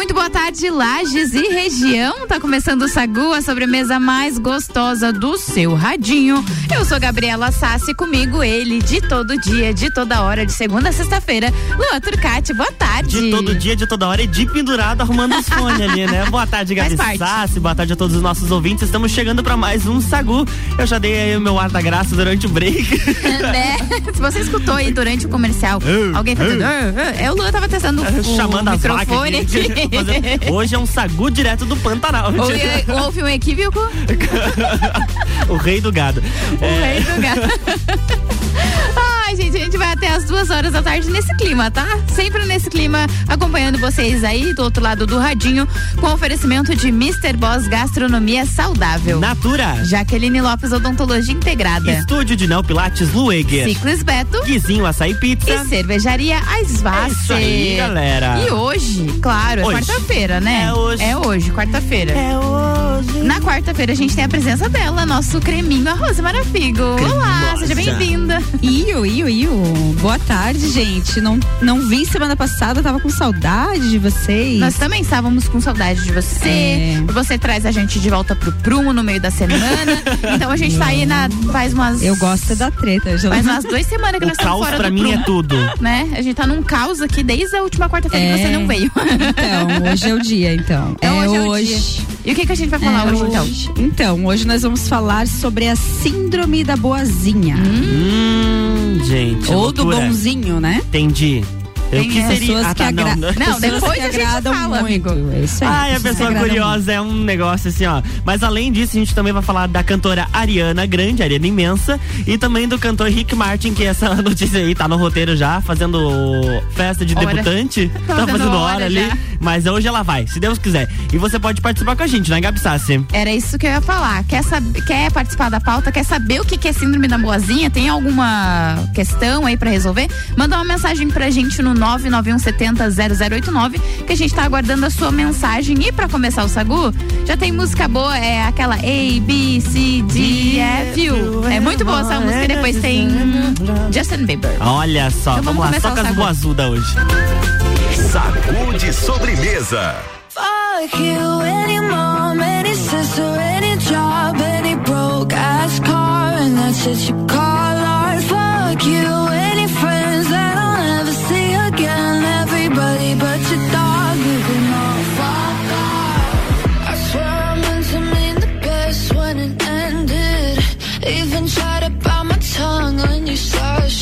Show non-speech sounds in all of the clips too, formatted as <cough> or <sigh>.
Muito boa tarde, Lages e região. Tá começando o Sagu, a sobremesa mais gostosa do seu radinho. Eu sou Gabriela Sassi, comigo ele de todo dia, de toda hora, de segunda a sexta-feira. Luan Turcati, boa tarde. De todo dia, de toda hora e de pendurado arrumando os fones ali, né? Boa tarde, Gabi Sassi, boa tarde a todos os nossos ouvintes. Estamos chegando para mais um Sagu. Eu já dei aí o meu ar da graça durante o break. <laughs> né? Se você escutou aí durante o comercial, alguém fazendo. Uh, uh, eu, Luan tava testando o, <laughs> Chamando o microfone aqui. aqui. <laughs> Hoje é um sagu direto do Pantanal. Houve um equívoco? <laughs> o rei do gado. O é... rei do gado. <laughs> Ai, gente, a gente vai até as duas horas da tarde nesse clima, tá? Sempre nesse clima, acompanhando vocês aí do outro lado do radinho, com oferecimento de Mr. Boss Gastronomia Saudável. Natura. Jaqueline Lopes Odontologia Integrada. Estúdio de Neo Pilates Lueger. Ciclis Beto. Guizinho Açaí Pizza. E cervejaria Aisvace. É isso aí, galera. E hoje, claro, é quarta-feira, né? É hoje. É hoje, quarta-feira. É hoje. Na quarta-feira a gente tem a presença dela, nosso creminho arroz Marafigo. Olá, seja bem-vinda. Iu, iu, iu. Boa tarde, gente. Não, não vi semana passada, tava com saudade de vocês. Nós também estávamos com saudade de você. É. Você traz a gente de volta pro prumo no meio da semana. <laughs> então a gente tá aí na. Faz umas. Eu gosto da treta, já. Faz umas duas semanas que o nós estamos fora pra do mim prumo, é tudo. Né? A gente tá num caos aqui desde a última quarta-feira é. que você não veio. Então, hoje é o dia, então. <laughs> então é hoje. É hoje. É e o que, que a gente vai falar é hoje, então? Então, hoje nós vamos falar sobre a síndrome da boazinha. Hum, gente. Ou do bonzinho, né? Entendi. Eu seria... pessoas ah, tá, que agradam. Não, não depois que agradam fala, muito. É isso aí. Ai, a pessoa curiosa é um negócio assim, ó. Mas além disso, a gente também vai falar da cantora Ariana Grande, Ariana Imensa, e também do cantor Rick Martin, que essa <laughs> notícia aí tá no roteiro já, fazendo festa de hora. debutante. <laughs> Tá, tá fazendo hora, hora ali. Mas hoje ela vai, se Deus quiser. E você pode participar com a gente, né, Gabi Sassi? Era isso que eu ia falar. Quer, saber, quer participar da pauta? Quer saber o que é síndrome da boazinha? Tem alguma questão aí para resolver? Manda uma mensagem pra gente no 991 0089 que a gente tá aguardando a sua mensagem. E para começar o Sagu, já tem música boa, é aquela A, B, C, D, F, U. É muito boa essa música. E depois tem Justin Bieber. Olha só, então vamos, vamos lá, toca as boas hoje. Sagu de sobremesa. Fuck you, any mom, any sister, any job, any broke ass car, and that's it you call art. Fuck you.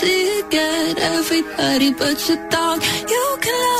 See again. Everybody but your dog, you can love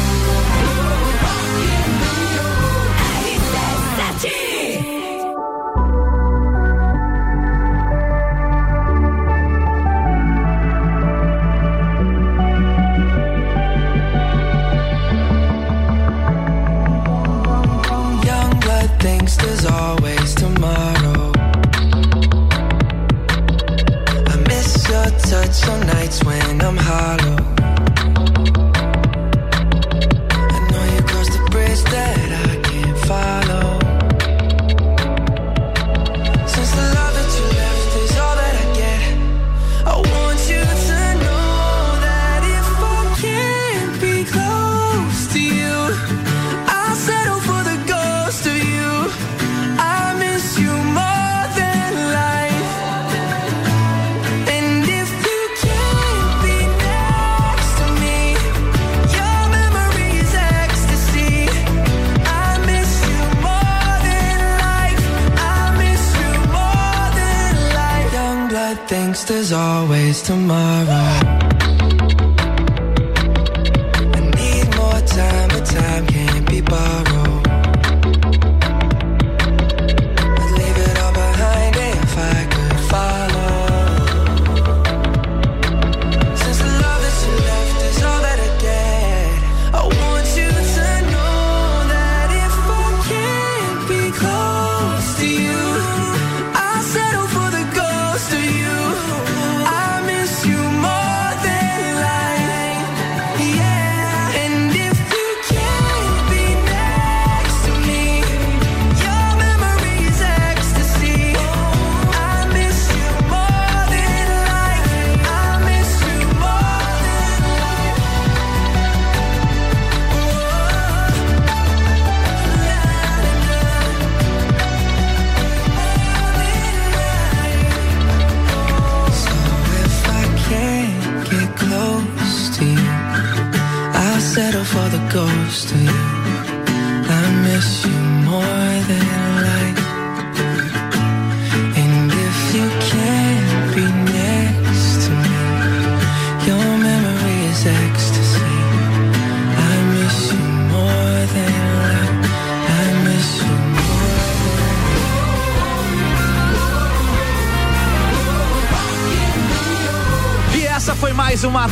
nights nights when I'm hollow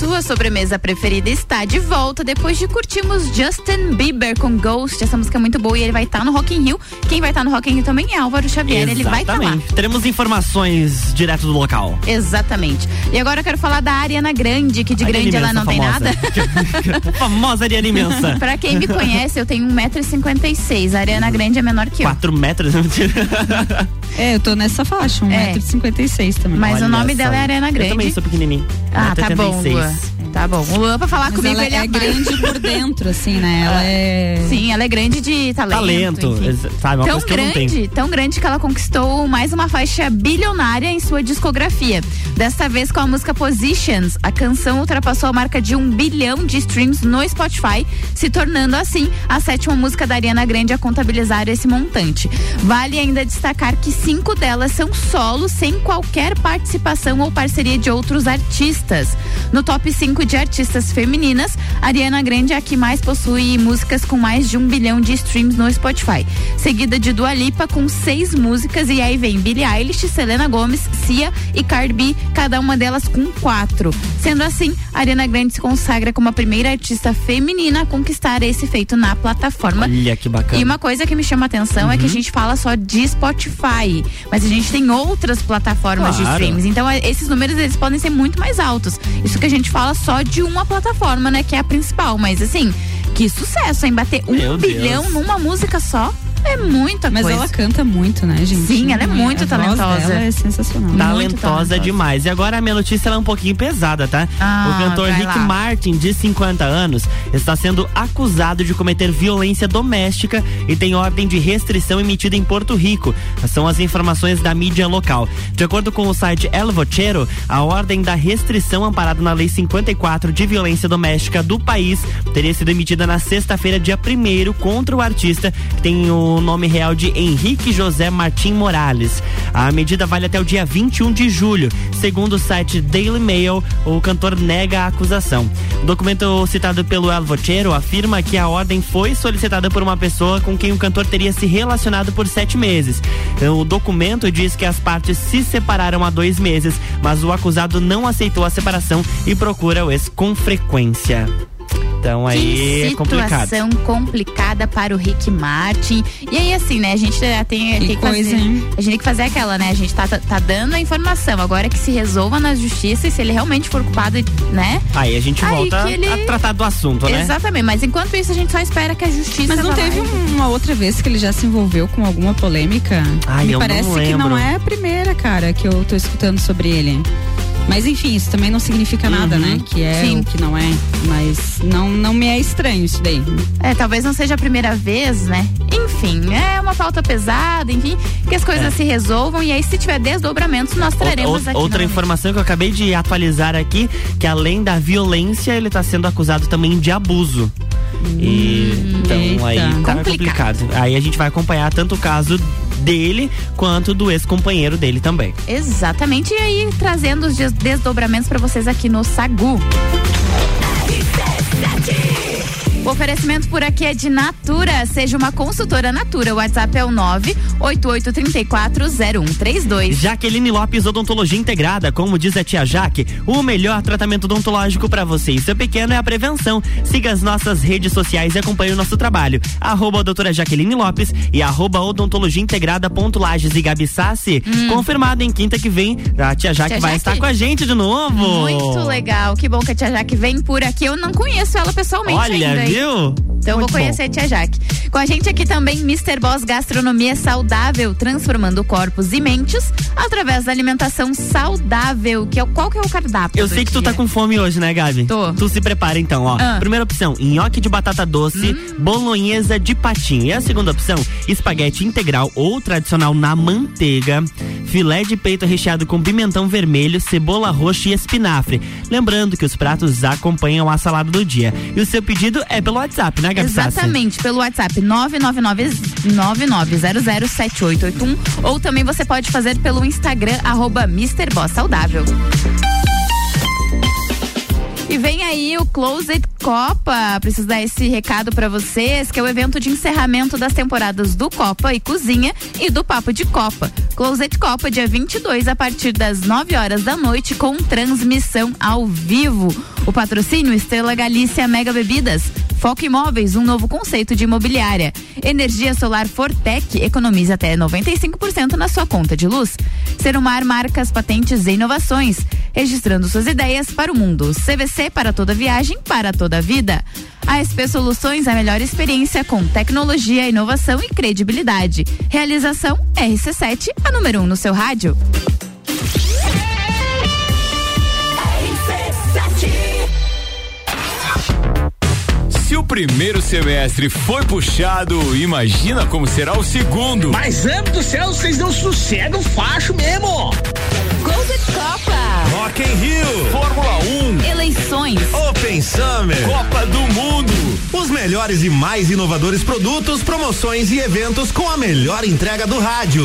Sua sobremesa preferida está de volta depois de curtirmos Justin Bieber com Ghost. Essa música é muito boa e ele vai estar no Rock in Rio. Quem vai estar no Rock in Rio também é Álvaro Xavier. Ele vai estar lá. Exatamente. Teremos informações direto do local. Exatamente. E agora eu quero falar da Ariana Grande, que de Ariana grande ela imensa, não tem famosa. nada. <laughs> famosa Ariana imensa. <laughs> pra quem me conhece, eu tenho 1,56m. A Ariana Grande é menor que eu. 4 metros. <laughs> É, eu tô nessa faixa, É. 1,56m também. Mas Olha o nome só. dela é Ariana Eu também Grande. sou pequenininho. Ah, tá bom, 1,86. Lua. Tá bom. O Luan, pra falar Mas comigo, ela ele é grande por dentro, assim, né? Ela <laughs> é. Sim, ela é grande de talento. Talento, enfim. sabe? Uma Tão coisa que eu não tenho. grande, tão grande que ela conquistou mais uma faixa bilionária em sua discografia. Desta vez com a música Positions, a canção ultrapassou a marca de um bilhão de streams no Spotify, se tornando assim a sétima música da Ariana Grande a contabilizar esse montante. Vale ainda destacar que cinco delas são solos, sem qualquer participação ou parceria de outros artistas. No top 5 cinco de artistas femininas, Ariana Grande é a que mais possui músicas com mais de um bilhão de streams no Spotify. Seguida de Dua Lipa com seis músicas e aí vem Billie Eilish, Selena Gomez, Cia e Cardi B, cada uma delas com quatro. Sendo assim, Ariana Grande se consagra como a primeira artista feminina a conquistar esse feito na plataforma. Olha que bacana. E uma coisa que me chama a atenção é que a Uhum. gente fala só de Spotify, mas a gente tem outras plataformas de Claro. streams. Então, é, esses números eles podem ser muito mais altos. Isso que a gente fala só de uma plataforma, né, que é a principal. Mas assim, que sucesso, hein? Bater um Meu Deus. bilhão numa música só é muita Mas coisa. ela canta muito, né, gente? Sim, ela é muito a voz talentosa. dela é sensacional. Muito Talentosa talentosa. demais. E agora a minha notícia ela é um pouquinho pesada, tá? Ah, o cantor Rick lá. Martin, de 50 anos, está sendo acusado de cometer violência doméstica e tem ordem de restrição emitida em Porto Rico. São as informações da mídia local. De acordo com o site El Vocero, a ordem da restrição amparada na Lei 54 de violência doméstica do país teria sido emitida na sexta-feira, dia 1 contra o artista, que tem o nome real de Henrique José Martim Morales. A medida vale até o dia 21 de julho. Segundo o site Daily Mail, o cantor nega a acusação. O documento citado pelo El Vocero afirma que a ordem foi solicitada por uma pessoa com quem o cantor teria se relacionado por sete meses. O documento diz que as partes se separaram há dois meses, mas o acusado não aceitou a separação e procura o ex com frequência. Então aí que é complicado. situação complicada para o Rick Martin. E aí, assim, né? A gente já tem, Que tem que coisa, fazer. hein? A gente tem que fazer aquela, né? A gente tá, tá, tá dando a informação. Agora que se resolva na justiça e se ele realmente for culpado, né? Aí a gente Aí volta ele- a tratar do assunto, né? Exatamente. Mas enquanto isso, a gente só espera que a justiça. Mas não teve e- uma outra vez que ele já se envolveu com alguma polêmica? Ai, Me eu não parece que não é a primeira, cara, que eu tô escutando sobre ele. Mas enfim, isso também não significa nada, Uhum. né? Que é Sim. ou que não é. Mas não, não me é estranho isso daí. É, talvez não seja a primeira vez, né? Enfim, é uma pauta pesada, enfim, que as coisas se resolvam e aí se tiver desdobramentos, nós traremos Outra, aqui. outra informação que eu acabei de atualizar aqui, que além da violência, ele está sendo acusado também de abuso. E, então eita. aí tá Complicado. complicado. Aí a gente vai acompanhar tanto o caso dele quanto do ex-companheiro dele também. Exatamente, e aí trazendo os des- desdobramentos para vocês aqui no Sagu. O oferecimento por aqui é de Natura. Seja uma consultora Natura. O WhatsApp é o 988340132. Jaqueline Lopes Odontologia Integrada, como diz a tia Jaque, o melhor tratamento odontológico para você e seu pequeno é a prevenção. Siga as nossas redes sociais e acompanhe o nosso trabalho. Arroba doutora Jaqueline Lopes e arroba odontologia integrada ponto Lages e Gabi Sassi. Confirmado em quinta que vem, a tia Jaque Tia vai Jaque. estar com a gente de novo. Muito legal. Que bom que a tia Jaque vem por aqui. Eu não conheço ela pessoalmente Olha, ainda. hein? Viu? Então eu vou Muito bom. conhecer a tia Jaque. Com a gente aqui também Mr. Boss Gastronomia Saudável, transformando corpos e mentes através da alimentação saudável. Que é, qual que é o cardápio? Eu sei que tu dia? tá com fome hoje, né, Gabi? Tô. Tu se prepara então, ó. Ah. Hum. Primeira opção, nhoque de batata doce, bolonhesa de patinho. E a segunda opção, espaguete integral ou tradicional na manteiga, filé de peito recheado com pimentão vermelho, cebola roxa e espinafre. Lembrando que os pratos acompanham a salada do dia. E o seu pedido é pelo WhatsApp, né, Gabi Sassi? Exatamente, pelo WhatsApp 999-007881 ou também você pode fazer pelo Instagram arroba Mr. Boss Saudável. E vem aí o Closet Copa. Preciso dar esse recado pra vocês, que é o evento de encerramento das temporadas do Copa e Cozinha e do Papo de Copa. Closet Copa, dia 22, a partir das 9 horas da noite, com transmissão ao vivo. O patrocínio Estrela Galícia Mega Bebidas. Foco Imóveis, um novo conceito de imobiliária. Energia solar Fortec economiza até 95% na sua conta de luz. Serumar marcas, patentes e inovações, registrando suas ideias para o mundo. CVC para toda viagem, para toda vida. A SP Soluções, a melhor experiência com tecnologia, inovação e credibilidade. Realização RC7, a número 1 um no seu rádio. Primeiro semestre foi puxado, imagina como será o segundo. Mas, amo do céu, vocês não sossegam facho mesmo. Closet Copa. Rock in Rio, Fórmula 1, Eleições. Open Summer. Copa do Mundo. Os melhores e mais inovadores produtos, promoções e eventos com a melhor entrega do rádio.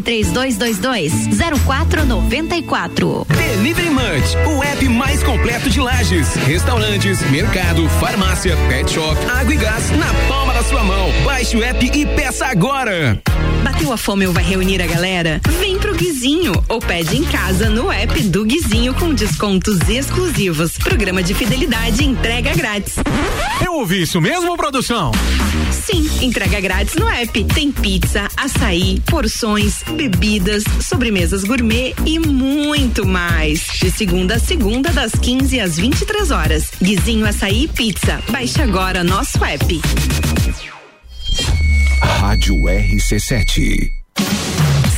3222 0494. Delivery Munch, o app mais completo de lajes, restaurantes, mercado, farmácia, pet shop, água e gás na palma da sua mão. Baixe o app e peça agora. Bateu a fome ou vai reunir a galera? Vem pro Guizinho ou pede em casa no app do Guizinho com descontos exclusivos. Programa de fidelidade e entrega grátis. Eu ouvi isso mesmo, produção? Sim, entrega grátis no app. Tem pizza, açaí, porções, bebidas, sobremesas gourmet e muito mais. De segunda a segunda, das 15 às 23 horas. Guizinho Açaí Pizza. Baixe agora nosso app. Rádio RC7.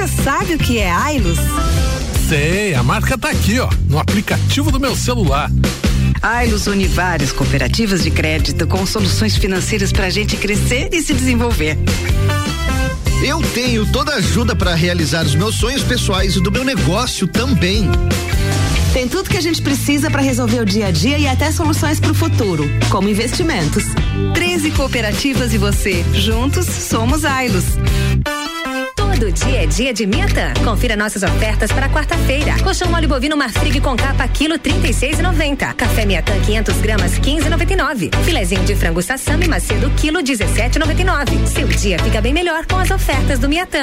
Você sabe o que é Ailos? Sei, a marca tá aqui, ó, no aplicativo do meu celular. Ailos une várias cooperativas de crédito com soluções financeiras para a gente crescer e se desenvolver. Eu tenho toda a ajuda para realizar os meus sonhos pessoais e do meu negócio também. Tem tudo que a gente precisa para resolver o dia a dia e até soluções para o futuro, como investimentos. 13 cooperativas e você. Juntos somos Ailos. Todo dia é dia de Miatã. Confira nossas ofertas para quarta-feira. Colchão mole bovino Marfrig com capa quilo 36,90. Café Miatã 500 gramas 15,99. Filezinho de frango sassami macedo quilo 17,99. Seu dia fica bem melhor com as ofertas do Miatã.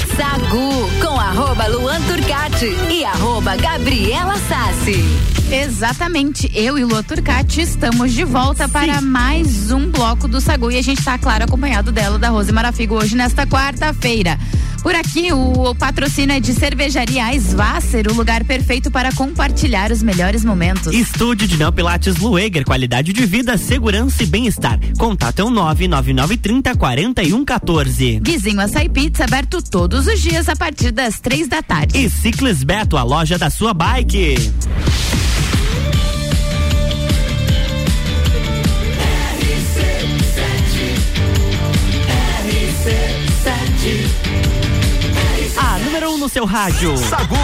Sagu com arroba Luan Turcati e arroba Gabriela Sassi. Exatamente. Eu e Lua Turcati estamos de volta Sim. para mais um bloco do Sagu e a gente está, claro, acompanhado dela, da Rose Marafigo, hoje nesta quarta-feira. Por aqui, o, o patrocínio é de Cervejaria Svasser, o lugar perfeito para compartilhar os melhores momentos. Estúdio de Neopilates Lueger, qualidade de vida, segurança e bem-estar. Contato é o um 99930 4114. Guizinho Açaí Pizza, aberto todos os dias a partir das três da tarde. E Ciclis Beto, a loja da sua bike. RC7, seu rádio. Sagu.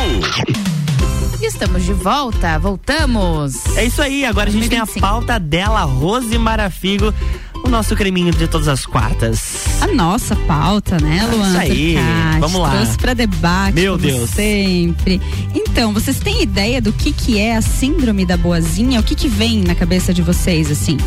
Estamos de volta, voltamos. É isso aí, agora a gente tem a pauta dela, Rose Marafigo, o nosso creminho de todas as quartas. A nossa pauta, né, Luan? isso aí, Turcati? vamos lá. Trouxe pra debate. Meu como Deus. Sempre. Então, vocês têm ideia do que que é a síndrome da boazinha? O que que vem na cabeça de vocês, assim?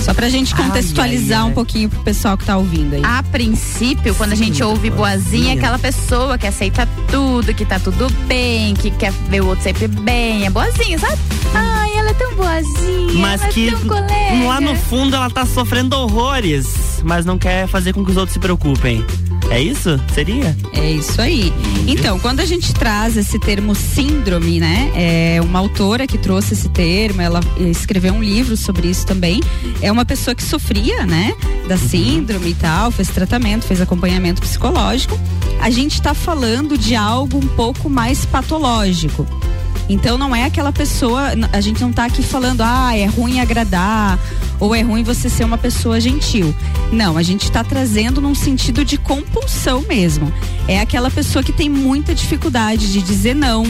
Só pra gente contextualizar ai, ai. um pouquinho pro pessoal que tá ouvindo aí. A princípio, quando a gente ouve boazinha, é aquela pessoa que aceita tudo, que tá tudo bem, que quer ver o outro sempre bem, é boazinha, sabe? Ai, ela é tão boazinha, Mas ela que é tão colega. lá no fundo ela tá sofrendo horrores, mas não quer fazer com que os outros se preocupem. É isso? Seria? É isso aí. Então, quando a gente traz esse termo síndrome, né? É uma autora que trouxe esse termo, ela escreveu um livro sobre isso também. É uma pessoa que sofria, né? Da síndrome e tal, fez tratamento, fez acompanhamento psicológico. A gente está falando de algo um pouco mais patológico. Então não é aquela pessoa, a gente não tá aqui falando, ah, é ruim agradar ou é ruim você ser uma pessoa gentil. Não, a gente está trazendo num sentido de compulsão mesmo. É aquela pessoa que tem muita dificuldade de dizer não.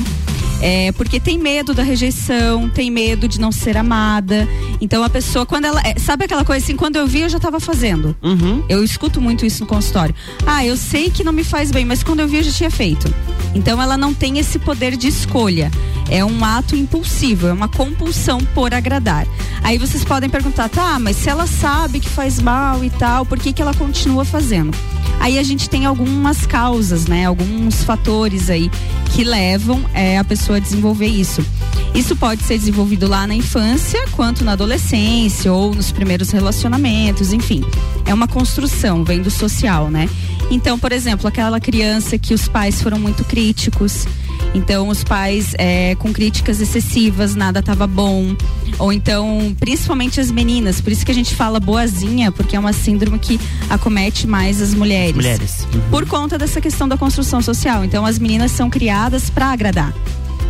É, porque tem medo da rejeição, tem medo de não ser amada. Então a pessoa, quando ela. é, sabe aquela coisa assim, quando eu vi, eu já estava fazendo. Uhum. Eu escuto muito isso no consultório. Ah, eu sei que não me faz bem, mas quando eu vi, eu já tinha feito. Então ela não tem esse poder de escolha. É um ato impulsivo, é uma compulsão por agradar. Aí vocês podem perguntar, tá, mas se ela sabe que faz mal e tal, por que, que ela continua fazendo? Aí a gente tem algumas causas, né? Alguns fatores aí que levam é, a pessoa a desenvolver isso. Isso pode ser desenvolvido lá na infância, quanto na adolescência ou nos primeiros relacionamentos, enfim. É uma construção, vem do social, né? Então, por exemplo, aquela criança que os pais foram muito críticos. Então, os pais é, com críticas excessivas, nada tava bom. Ou então, principalmente as meninas, por isso que a gente fala boazinha, porque é uma síndrome que acomete mais as mulheres. Mulheres. Uhum. Por conta dessa questão da construção social. Então, as meninas são criadas para agradar.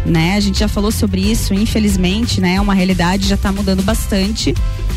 Né? A gente já falou sobre isso, infelizmente, né? É uma realidade, já tá mudando bastante.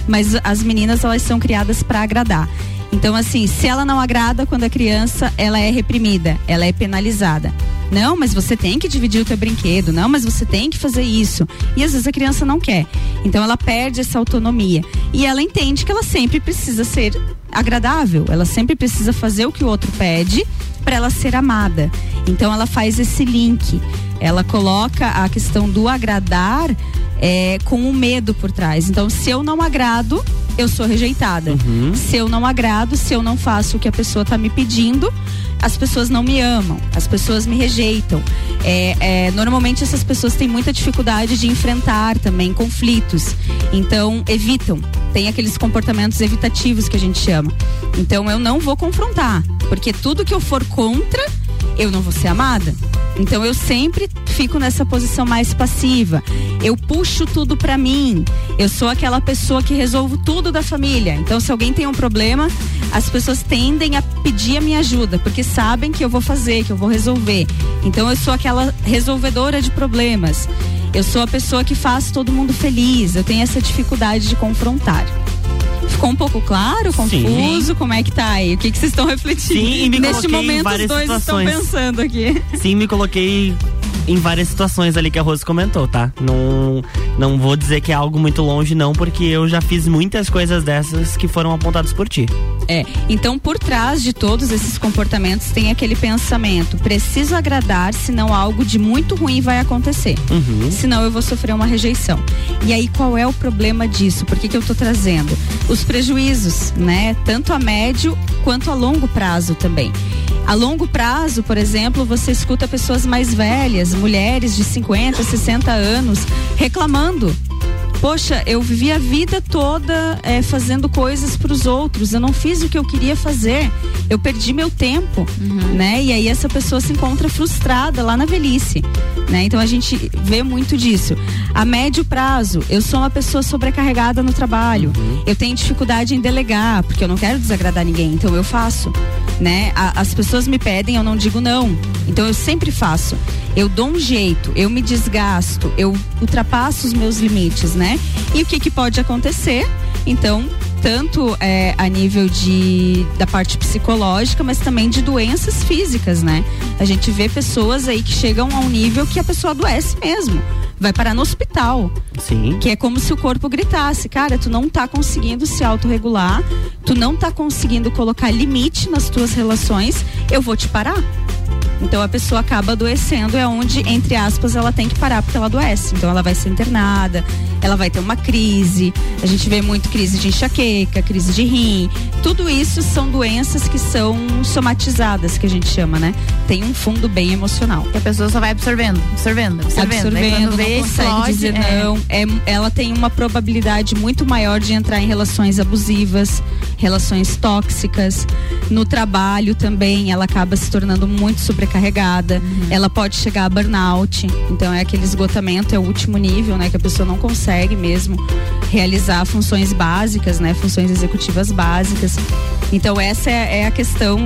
Mas as meninas, elas são criadas para agradar. Então, assim, se ela não agrada quando é criança, ela é reprimida, ela é penalizada. Não, mas você tem que dividir o teu brinquedo. Não, mas você tem que fazer isso. E às vezes a criança não quer. Então ela perde essa autonomia. E ela entende que ela sempre precisa ser agradável. Ela sempre precisa fazer o que o outro pede para ela ser amada. Então ela faz esse link. Ela coloca a questão do agradar é, com o medo por trás. Então, se eu não agrado, eu sou rejeitada. Se eu não agrado, se eu não faço o que a pessoa está me pedindo, as pessoas não me amam, as pessoas me rejeitam. É, é, normalmente essas pessoas têm muita dificuldade de enfrentar também conflitos. Então, evitam. Tem aqueles comportamentos evitativos que a gente chama. Então, eu não vou confrontar, porque tudo que eu for contra, eu não vou ser amada. Então eu sempre fico nessa posição mais passiva. Eu puxo tudo pra mim. Eu sou aquela pessoa que resolvo tudo da família. Então se alguém tem um problema, as pessoas tendem a pedir a minha ajuda, porque sabem que eu vou fazer, que eu vou resolver. Então eu sou aquela resolvedora de problemas. Eu sou a pessoa que faz todo mundo feliz. Eu tenho essa dificuldade de confrontar. Ficou um pouco claro, confuso? Como é que tá aí? O que que vocês estão refletindo? Sim, e me Neste momento os dois situações. estão pensando aqui. Sim, me coloquei em várias situações ali que a Rose comentou, tá? Não, não vou dizer que é algo muito longe, não, porque eu já fiz muitas coisas dessas que foram apontadas por ti. É, então por trás de todos esses comportamentos tem aquele pensamento: preciso agradar, senão algo de muito ruim vai acontecer. Uhum. Senão eu vou sofrer uma rejeição. E aí qual é o problema disso? Por que, que eu tô trazendo? Os prejuízos, né? Tanto a médio quanto a longo prazo também. A longo prazo, por exemplo, você escuta pessoas mais velhas, mulheres de 50, 60 anos, reclamando. Poxa, eu vivi a vida toda eh, fazendo coisas para os outros. Eu não fiz o que eu queria fazer. Eu perdi meu tempo, né? E aí essa pessoa se encontra frustrada lá na velhice, né? Então a gente vê muito disso. A médio prazo, eu sou uma pessoa sobrecarregada no trabalho. Eu tenho dificuldade em delegar, porque eu não quero desagradar ninguém, então eu faço, né? A- as pessoas me pedem, eu não digo não. Então eu sempre faço. Eu dou um jeito, eu me desgasto, eu ultrapasso os meus limites, né? E o que que pode acontecer? Então, tanto é, a nível de da parte psicológica, mas também de doenças físicas, né? A gente vê pessoas aí que chegam a um nível que a pessoa adoece mesmo. Vai parar no hospital. Sim. Que é como se o corpo gritasse, cara, tu não tá conseguindo se autorregular, tu não tá conseguindo colocar limite nas tuas relações, eu vou te parar. Então a pessoa acaba adoecendo, é onde, entre aspas, ela tem que parar porque ela adoece. Então ela vai ser internada, ela vai ter uma crise. A gente vê muito crise de enxaqueca, crise de rim. Tudo isso são doenças que são somatizadas, que a gente chama, né? Tem um fundo bem emocional. Que a pessoa só vai absorvendo, absorvendo, absorvendo. Absorvendo, vê, não consegue explode, dizer é. não. É, ela tem uma probabilidade muito maior de entrar em relações abusivas, relações tóxicas. No trabalho também, ela acaba se tornando muito sobrecarregada. Uhum. Ela pode chegar a burnout. Então é aquele esgotamento, é o último nível, né? Que a pessoa não consegue mesmo realizar funções básicas, né? Funções executivas básicas. Então essa é, é a questão,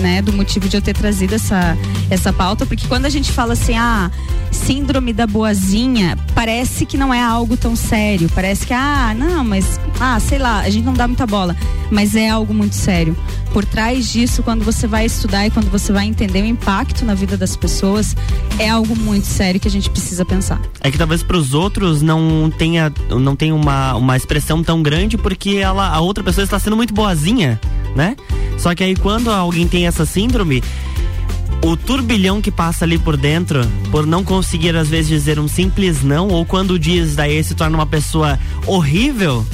né, do motivo de eu ter trazido essa, essa pauta, porque quando a gente fala assim, ah, síndrome da boazinha, parece que não é algo tão sério, parece que, ah, não, mas, ah, sei lá, a gente não dá muita bola, mas é algo muito sério. Por trás disso, quando você vai estudar e quando você vai entender o impacto na vida das pessoas, é algo muito sério que a gente precisa pensar. É que talvez pros outros não tenha, não tenha uma, uma expressão tão grande porque ela, a outra pessoa está sendo muito boazinha, né? Só que aí quando alguém tem essa síndrome, o turbilhão que passa ali por dentro, por não conseguir às vezes dizer um simples não, ou quando diz daí se torna uma pessoa horrível,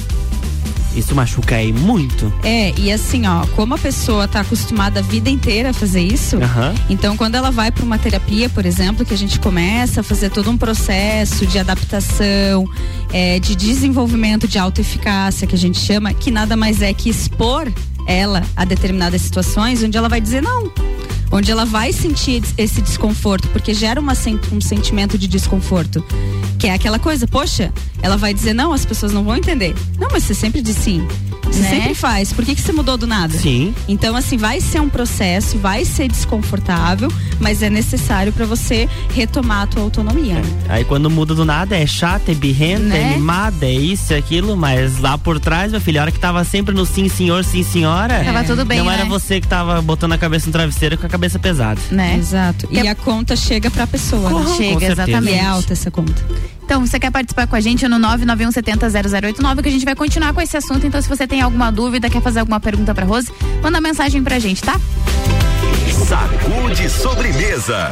isso machuca aí muito. É, e assim, ó, como a pessoa tá acostumada a vida inteira a fazer isso, Aham. então quando ela vai para uma terapia, por exemplo, que a gente começa a fazer todo um processo de adaptação, é, de desenvolvimento de autoeficácia, que a gente chama, que nada mais é que expor ela a determinadas situações onde ela vai dizer não. Onde ela vai sentir esse desconforto, porque gera uma, um sentimento de desconforto. Que é aquela coisa, poxa, ela vai dizer não, as pessoas não vão entender. Não, mas você sempre diz sim. Você Né? sempre faz. Por que, que você mudou do nada? Sim. Então, assim, vai ser um processo, vai ser desconfortável, mas é necessário para você retomar a tua autonomia. Aí quando muda do nada é chata, é birrenta, Né? é mimada, é isso, é aquilo, mas lá por trás, meu filho, a hora que tava sempre no sim senhor, sim senhora. Tava tudo bem, Não era né? você que tava botando a cabeça no travesseiro com a cabeça pesada. Né? Exato. E a conta chega pra pessoa. né? Com Chega, exatamente. E é alta essa conta. Então, você quer participar com a gente no 991700089, que a gente vai continuar com esse assunto. Então, se você tem alguma dúvida, quer fazer alguma pergunta pra Rose, manda mensagem pra gente, tá? Sacude sobremesa.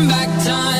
come back time.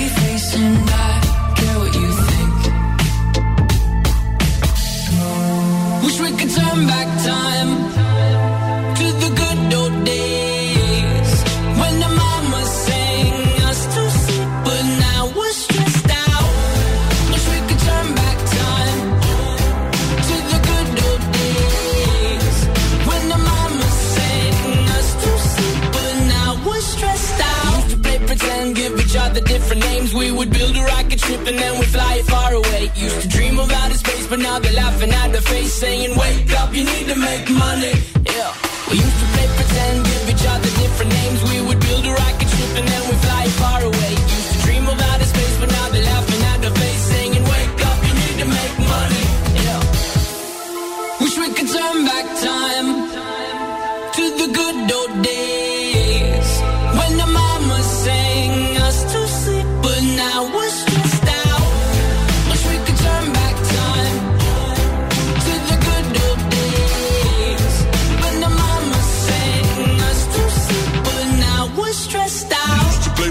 ship and then we'd fly it far away. Used to dream of outer space, but now they're laughing at the face, saying, Wake up, you need to make money. Yeah. We used to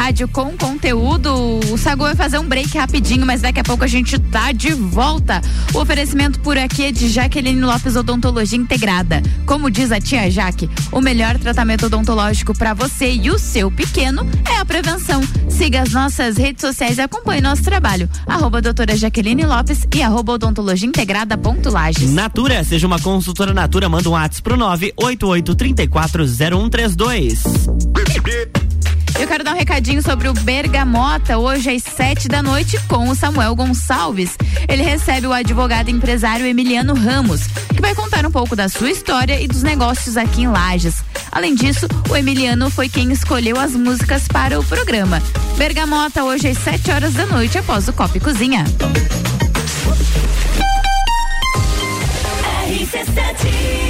Rádio com conteúdo. O Sagu vai fazer um break rapidinho, mas daqui a pouco a gente tá de volta. O oferecimento por aqui é de Jaqueline Lopes Odontologia Integrada. Como diz a tia Jaque, o melhor tratamento odontológico para você e o seu pequeno é a prevenção. Siga as nossas redes sociais e acompanhe nosso trabalho. Arroba doutora Jaqueline Lopes e arroba odontologia integrada ponto Lages. Natura, seja uma consultora Natura, manda um WhatsApp pro 988340132. Eu quero dar um recadinho sobre o Bergamota, hoje às sete da noite, com o Samuel Gonçalves. Ele recebe o advogado empresário Emiliano Ramos, que vai contar um pouco da sua história e dos negócios aqui em Lages. Além disso, o Emiliano foi quem escolheu as músicas para o programa. Bergamota, hoje às sete horas da noite, após o Copa e Cozinha. RC7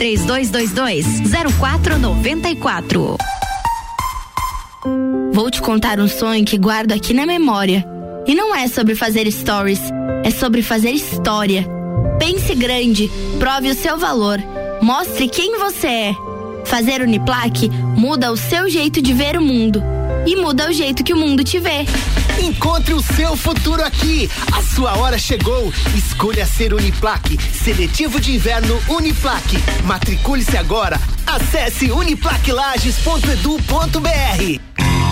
3222 0494. Vou te contar um sonho que guardo aqui na memória. E não é sobre fazer stories, é sobre fazer história. Pense grande, prove o seu valor, mostre quem você é. Fazer Uniplaque muda o seu jeito de ver o mundo e muda o jeito que o mundo te vê. Encontre o seu futuro aqui. A sua hora chegou. Escolha ser Uniplaque. Seletivo de inverno Uniplaque. Matricule-se agora. Acesse uniplaquelages.edu.br.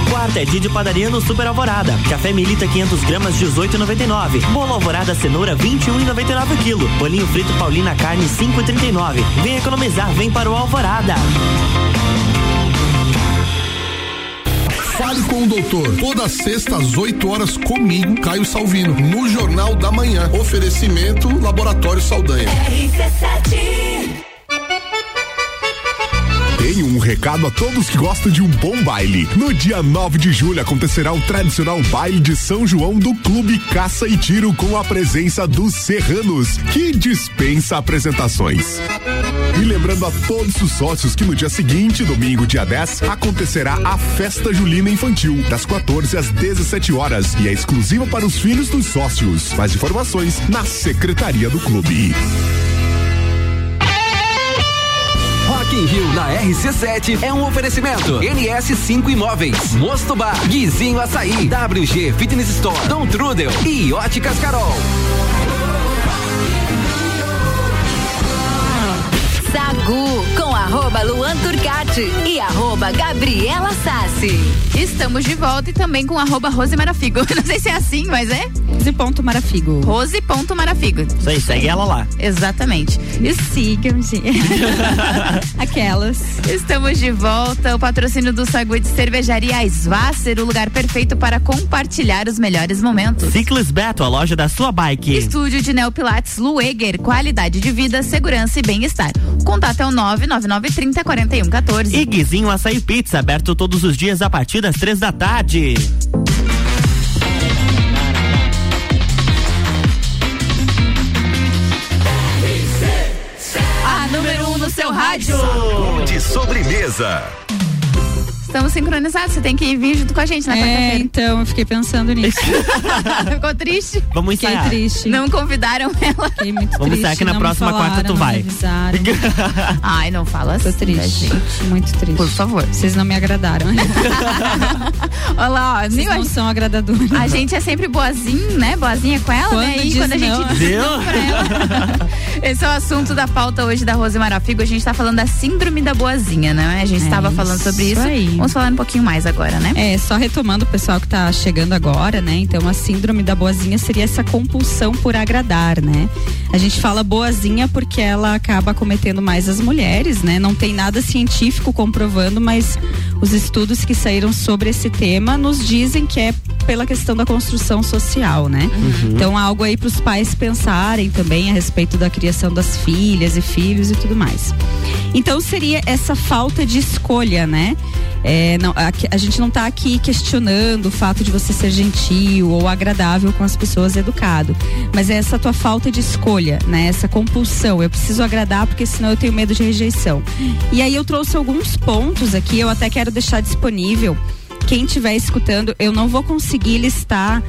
Quarta é dia de padaria no Super Alvorada. Café Milita 500 gramas 18,99. Bolo Alvorada cenoura 21,99 quilo. Bolinho frito Paulina carne 5,39. Vem economizar, vem para o Alvorada. Fale com o doutor. Toda sexta às 8 horas comigo, Caio Salvino, no Jornal da Manhã. Oferecimento Laboratório Saldanha. Tenho um recado a todos que gostam de um bom baile. No dia 9 de julho acontecerá o tradicional baile de São João do Clube Caça e Tiro com a presença dos Serranos, que dispensa apresentações. E lembrando a todos os sócios que no dia seguinte, domingo, dia 10, acontecerá a Festa Julina Infantil, das 14 às 17 horas, e é exclusiva para os filhos dos sócios. Mais informações na Secretaria do Clube. Rock in Rio na RC7 é um oferecimento. NS5 Imóveis, Mosto Bar, Guizinho Açaí, WG Fitness Store, Dom Trudel e Óticas Carol. Arroba Luan Turcati e arroba Gabriela Sassi. Estamos de volta e também com arroba Rosemara Figo. <laughs> Não sei se é assim, mas é. Rose.marafigo. Rose.marafigo. Isso aí, segue ela lá. Exatamente. E sigam, gente. <laughs> Aquelas. Estamos de volta. O patrocínio do Sagude Cervejaria Svasser, o lugar perfeito para compartilhar os melhores momentos. Ciclis Beto, a loja da sua bike. Estúdio de Neopilates Lueger, qualidade de vida, segurança e bem-estar. O contato é o 99930 4114. E Guizinho Açaí Pizza, aberto todos os dias a partir das três da tarde. A número 1 um no seu rádio. De sobremesa. Estamos sincronizados, você tem que vir junto com a gente na É, quarta-feira. então, eu fiquei pensando nisso. <laughs> Ficou triste? Vamos Fiquei ensaiar. triste. Não convidaram ela. Fiquei muito Vamos triste. ensaiar que na não próxima falaram, quarta tu vai. <laughs> Ai, não fala assim. Tô triste. gente. Muito triste. Por favor. Vocês não me agradaram. <laughs> Olha lá, ó. Vocês não a- são agradadores. A gente é sempre boazinha, né? Boazinha com ela, Quando né? E quando a gente não. diz não pra ela. Esse é o assunto da pauta hoje da Rose Marafigo. A gente tá falando da síndrome da boazinha, né? A gente É estava falando sobre isso isso. aí. Vamos falar um pouquinho mais agora, né? É, só retomando o pessoal que tá chegando agora, né? Então a síndrome da boazinha seria essa compulsão por agradar, né? A gente fala boazinha porque ela acaba cometendo mais as mulheres, né? Não tem nada científico comprovando, mas os estudos que saíram sobre esse tema nos dizem que é pela questão da construção social, né? Então algo aí para os pais pensarem também a respeito da criação das filhas e filhos e tudo mais. Então seria essa falta de escolha, né? É, não, a, a gente não tá aqui questionando o fato de você ser gentil ou agradável com as pessoas, educado. Mas é essa tua falta de escolha, né? Essa compulsão. Eu preciso agradar porque senão eu tenho medo de rejeição. E aí eu trouxe alguns pontos aqui, eu até quero deixar disponível. Quem estiver escutando, eu não vou conseguir listar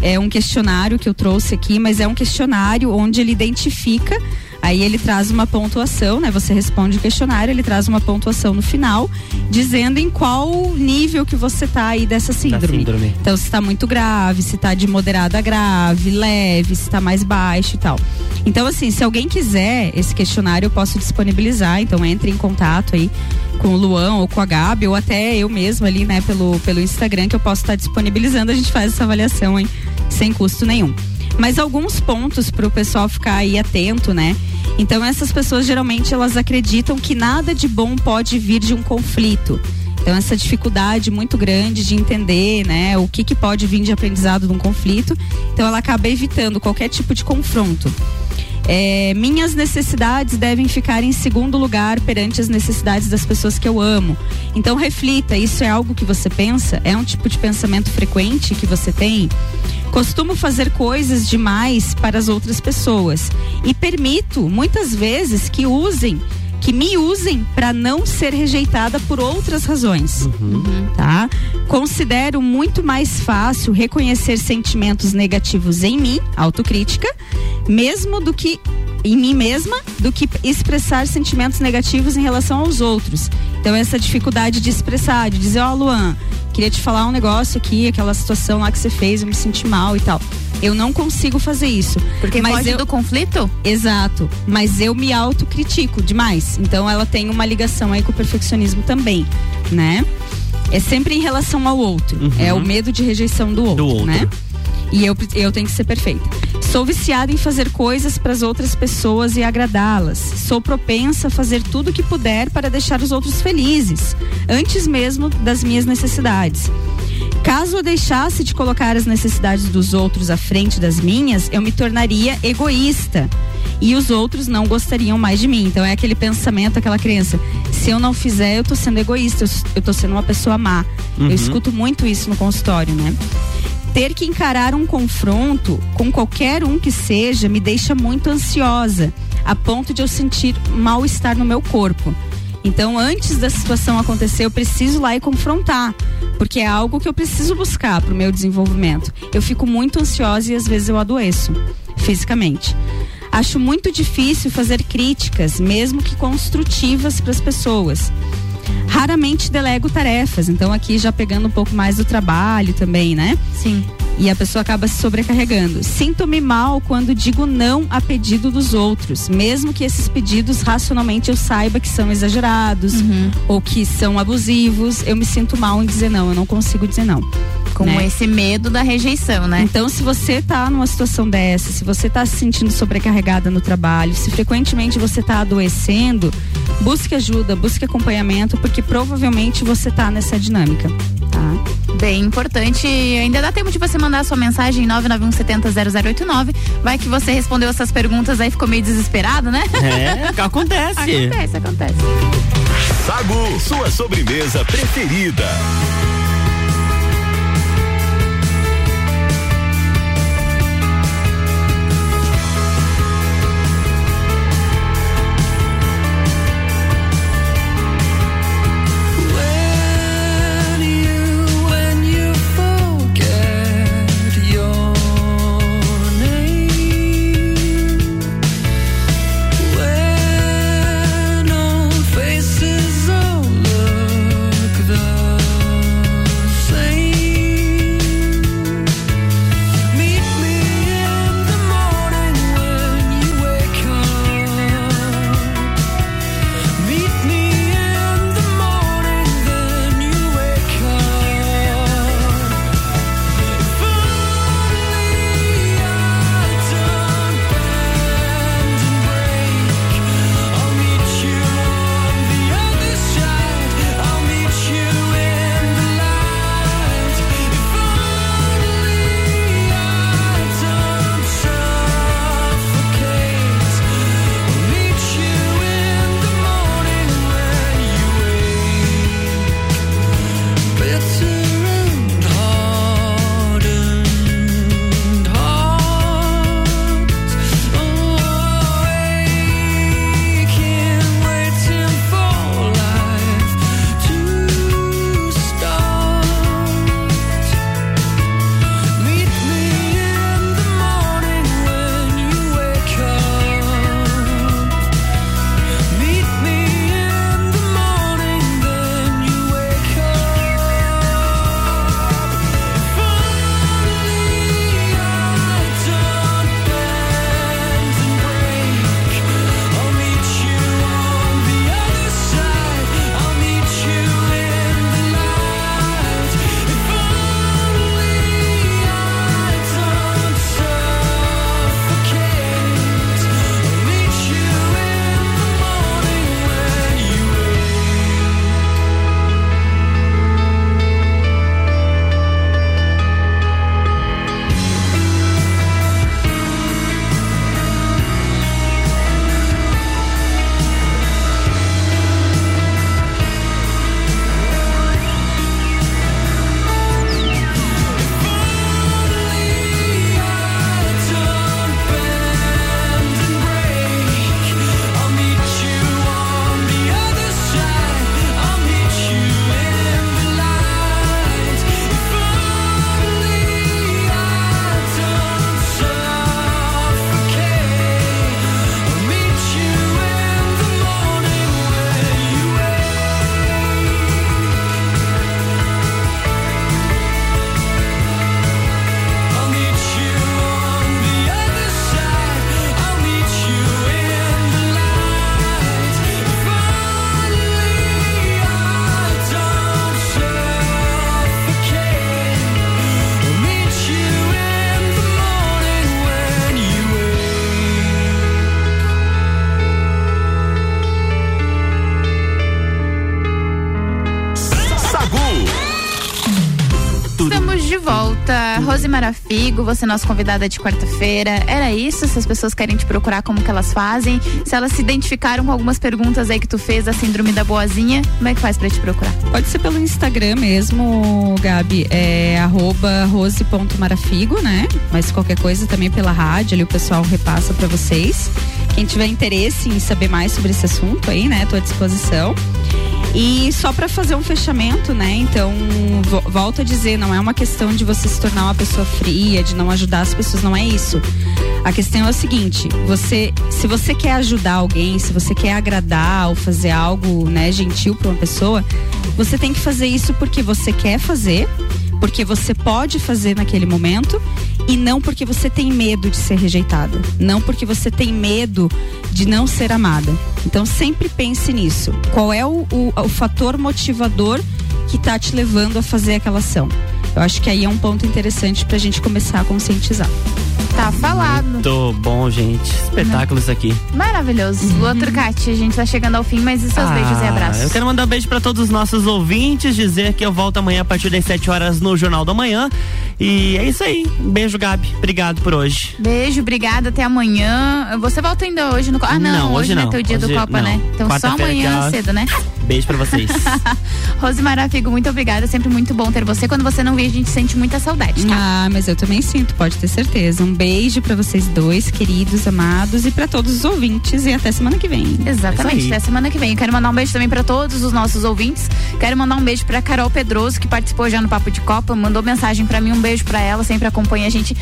é um questionário que eu trouxe aqui, mas é um questionário onde ele identifica. Aí ele traz uma pontuação, né? Você responde o questionário, ele traz uma pontuação no final, dizendo em qual nível que você tá aí dessa síndrome. síndrome. Então, se tá muito grave, se tá de moderada a grave, leve, se tá mais baixo e tal. Então, assim, se alguém quiser esse questionário, eu posso disponibilizar. Então, entre em contato aí com o Luan ou com a Gabi, ou até eu mesma ali, né, pelo, pelo Instagram, que eu posso estar disponibilizando. A gente faz essa avaliação, hein, sem custo nenhum. Mas alguns pontos para o pessoal ficar aí atento, né? Então, essas pessoas geralmente elas acreditam que nada de bom pode vir de um conflito. Então essa dificuldade muito grande de entender, né, o que que pode vir de aprendizado de um conflito. Então ela acaba evitando qualquer tipo de confronto. É, minhas necessidades devem ficar em segundo lugar perante as necessidades das pessoas que eu amo. Então reflita, isso é algo que você pensa? É um tipo de pensamento frequente que você tem? Costumo fazer coisas demais para as outras pessoas e permito muitas vezes que usem que me usem para não ser rejeitada por outras razões, tá? Considero muito mais fácil reconhecer sentimentos negativos em mim, autocrítica, mesmo do que em mim mesma, do que expressar sentimentos negativos em relação aos outros. Então essa dificuldade de expressar, de dizer, ó, Luan, queria te falar um negócio aqui, aquela situação lá que você fez, eu me senti mal e tal. Eu não consigo fazer isso. Porque mas foge eu, do conflito? Exato. Mas eu me autocritico demais. Então ela tem uma ligação aí com o perfeccionismo também, né? É sempre em relação ao outro. É o medo de rejeição do outro, outro. né? E eu, eu tenho que ser perfeita. Sou viciada em fazer coisas para as outras pessoas e agradá-las. Sou propensa a fazer tudo o que puder para deixar os outros felizes, antes mesmo das minhas necessidades. Caso eu deixasse de colocar as necessidades dos outros à frente das minhas, eu me tornaria egoísta. E os outros não gostariam mais de mim. Então é aquele pensamento, aquela crença. Se eu não fizer, eu tô sendo egoísta, eu, eu tô sendo uma pessoa má. Uhum. Eu escuto muito isso no consultório, né? Ter que encarar um confronto com qualquer um que seja me deixa muito ansiosa, a ponto de eu sentir mal-estar no meu corpo. Então, antes da situação acontecer, eu preciso ir lá e confrontar, porque é algo que eu preciso buscar para o meu desenvolvimento. Eu fico muito ansiosa e às vezes eu adoeço fisicamente. Acho muito difícil fazer críticas, mesmo que construtivas para as pessoas. Raramente delego tarefas, então aqui já pegando um pouco mais do trabalho também, né? Sim. E a pessoa acaba se sobrecarregando. Sinto-me mal quando digo não a pedido dos outros, mesmo que esses pedidos racionalmente eu saiba que são exagerados ou que são abusivos, eu me sinto mal em dizer não, eu não consigo dizer não. Com esse medo da rejeição, né? Então, se você tá numa situação dessa, se você tá se sentindo sobrecarregada no trabalho, se frequentemente você tá adoecendo, busque ajuda, busque acompanhamento, porque provavelmente você tá nessa dinâmica, tá? Bem importante. Ainda dá tempo de você mandar a sua mensagem 991700089. Vai que você respondeu essas perguntas aí, ficou meio desesperado, né? É, <laughs> acontece. acontece, acontece. Sagu, sua sobremesa preferida. Você é nossa convidada de quarta-feira. Era isso? Se as pessoas querem te procurar, como que elas fazem? Se elas se identificaram com algumas perguntas aí que tu fez da síndrome da boazinha, como é que faz pra te procurar? Pode ser pelo Instagram mesmo, Gabi, é arroba rose.marafigo, né? Mas qualquer coisa também pela rádio, ali o pessoal repassa pra vocês. Quem tiver interesse em saber mais sobre esse assunto aí, né? Tô à disposição. E só para fazer um fechamento, né? Então, vo- volto a dizer, não é uma questão de você se tornar uma pessoa fria, de não ajudar as pessoas, não é isso. A questão é o seguinte, você, se você quer ajudar alguém, se você quer agradar ou fazer algo, né, gentil para uma pessoa, você tem que fazer isso porque você quer fazer, porque você pode fazer naquele momento e não porque você tem medo de ser rejeitada, não porque você tem medo de não ser amada. Então sempre pense nisso. Qual é o, o, o fator motivador que tá te levando a fazer aquela ação? Eu acho que aí é um ponto interessante pra gente começar a conscientizar. Tá falado. Muito bom, gente. Espetáculo isso aqui. Maravilhoso. Lua Turcati, a gente tá chegando ao fim, mas e seus Ah, beijos e abraços? Eu quero mandar um beijo pra todos os nossos ouvintes, dizer que eu volto amanhã a partir das 7 horas no Jornal da Manhã. E é isso aí. Um beijo, Gabi. Obrigado por hoje. Beijo, obrigada, até amanhã. Você volta ainda hoje no Copa? Ah, não, Não, hoje, hoje não é teu dia do Hoje Copa, não. né? Então só amanhã é cedo, né? Beijo pra vocês. <laughs> Rosemara Figo, muito obrigada. É sempre muito bom ter você. Quando você não vem, a gente sente muita saudade, tá? Ah, mas eu também sinto, pode ter certeza. Um beijo pra vocês dois, queridos, amados, e pra todos os ouvintes. E até semana que vem. Exatamente, até semana que vem. Eu quero mandar um beijo também pra todos os nossos ouvintes. Quero mandar um beijo pra Carol Pedroso, que participou já no Papo de Copa, mandou mensagem pra mim. Um beijo pra ela, sempre acompanha a gente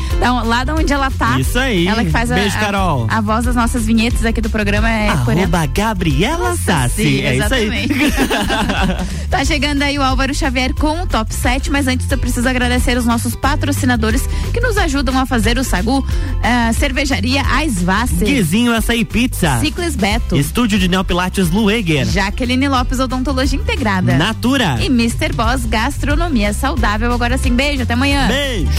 lá de onde ela tá. Isso aí. Ela que faz a, Beijo, a- Carol. A, voz das nossas vinhetas aqui do programa é por ela. Arroba Gabriela Sassi. Sim, é isso aí. <laughs> tá chegando aí o Álvaro Xavier com o top 7, mas antes eu preciso agradecer os nossos patrocinadores que nos ajudam a fazer o Sagu, uh, Cervejaria Aisvasse, Guizinho Açaí Pizza, Ciclis Beto, Estúdio de Neopilates Lueger, Jaqueline Lopes Odontologia Integrada, Natura e Mr. Boss Gastronomia Saudável. Agora sim, beijo, até amanhã. Beijo.